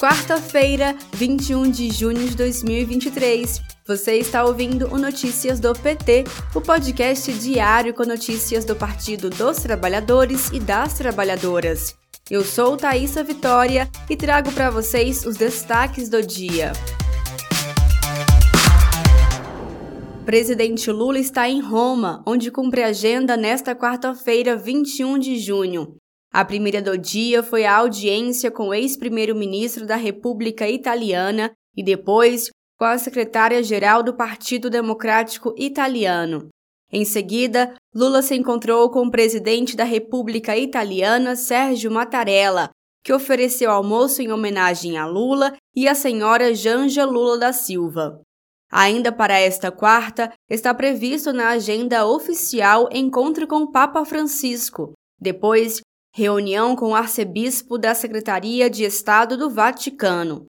Quarta-feira, 21 de junho de 2023. Você está ouvindo o Notícias do PT, o podcast diário com notícias do Partido dos Trabalhadores e das Trabalhadoras. Eu sou Thaisa Vitória e trago para vocês os destaques do dia. Presidente Lula está em Roma, onde cumpre agenda nesta quarta-feira, 21 de junho. A primeira do dia foi a audiência com o ex-primeiro-ministro da República Italiana e depois com a secretária-geral do Partido Democrático Italiano. Em seguida, Lula se encontrou com o presidente da República Italiana, Sérgio Mattarella, que ofereceu almoço em homenagem a Lula e à senhora Janja Lula da Silva. Ainda para esta quarta, está previsto na agenda oficial encontro com o Papa Francisco. Depois, reunião com o arcebispo da Secretaria de Estado do Vaticano.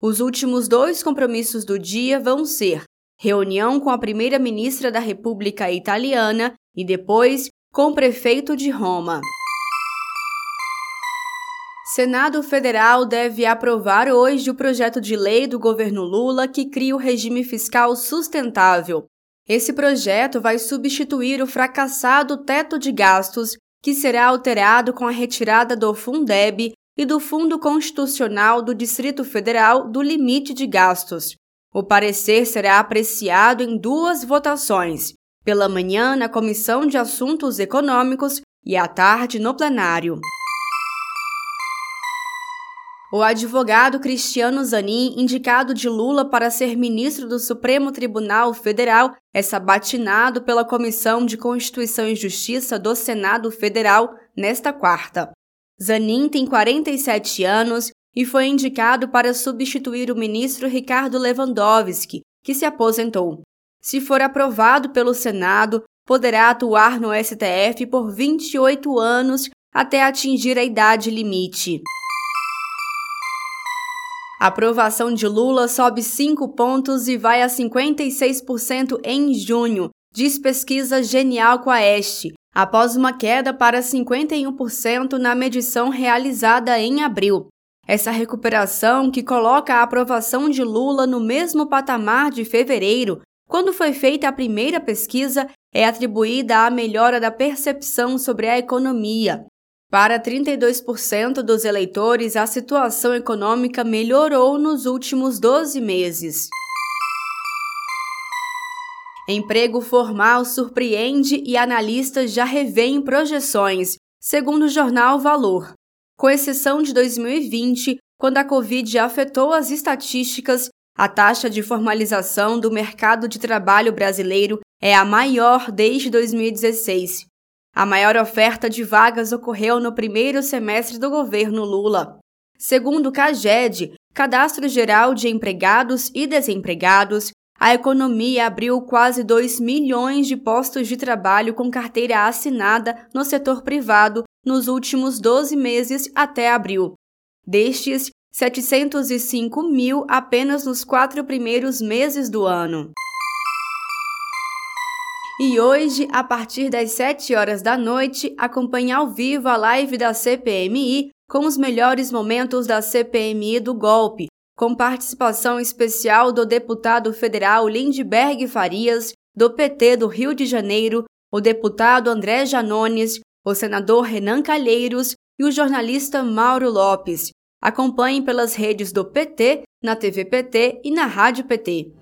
Os últimos dois compromissos do dia vão ser reunião com a primeira-ministra da República Italiana e depois com o prefeito de Roma. Senado Federal deve aprovar hoje o projeto de lei do governo Lula que cria o regime fiscal sustentável. Esse projeto vai substituir o fracassado teto de gastos que será alterado com a retirada do Fundeb e do Fundo Constitucional do Distrito Federal do limite de gastos. O parecer será apreciado em duas votações, pela manhã na Comissão de Assuntos Econômicos e à tarde no plenário. O advogado Cristiano Zanin, indicado de Lula para ser ministro do Supremo Tribunal Federal, é sabatinado pela Comissão de Constituição e Justiça do Senado Federal nesta quarta. Zanin tem 47 anos e foi indicado para substituir o ministro Ricardo Lewandowski, que se aposentou. Se for aprovado pelo Senado, poderá atuar no STF por 28 anos até atingir a idade limite. A aprovação de Lula sobe 5 pontos e vai a 56% em junho, diz pesquisa Genial com a Este, após uma queda para 51% na medição realizada em abril. Essa recuperação, que coloca a aprovação de Lula no mesmo patamar de fevereiro, quando foi feita a primeira pesquisa, é atribuída à melhora da percepção sobre a economia. Para 32% dos eleitores, a situação econômica melhorou nos últimos 12 meses. Emprego formal surpreende e analistas já revêem projeções, segundo o jornal Valor. Com exceção de 2020, quando a Covid afetou as estatísticas, a taxa de formalização do mercado de trabalho brasileiro é a maior desde 2016. A maior oferta de vagas ocorreu no primeiro semestre do governo Lula. Segundo o CAGED, Cadastro Geral de Empregados e Desempregados, a economia abriu quase 2 milhões de postos de trabalho com carteira assinada no setor privado nos últimos 12 meses até abril. Destes, 705 mil apenas nos quatro primeiros meses do ano. E hoje, a partir das 7 horas da noite, acompanhe ao vivo a live da CPMI com os melhores momentos da CPMI do golpe, com participação especial do deputado federal Lindbergh Farias, do PT do Rio de Janeiro, o deputado André Janones, o senador Renan Calheiros e o jornalista Mauro Lopes. Acompanhe pelas redes do PT, na TV PT e na Rádio PT.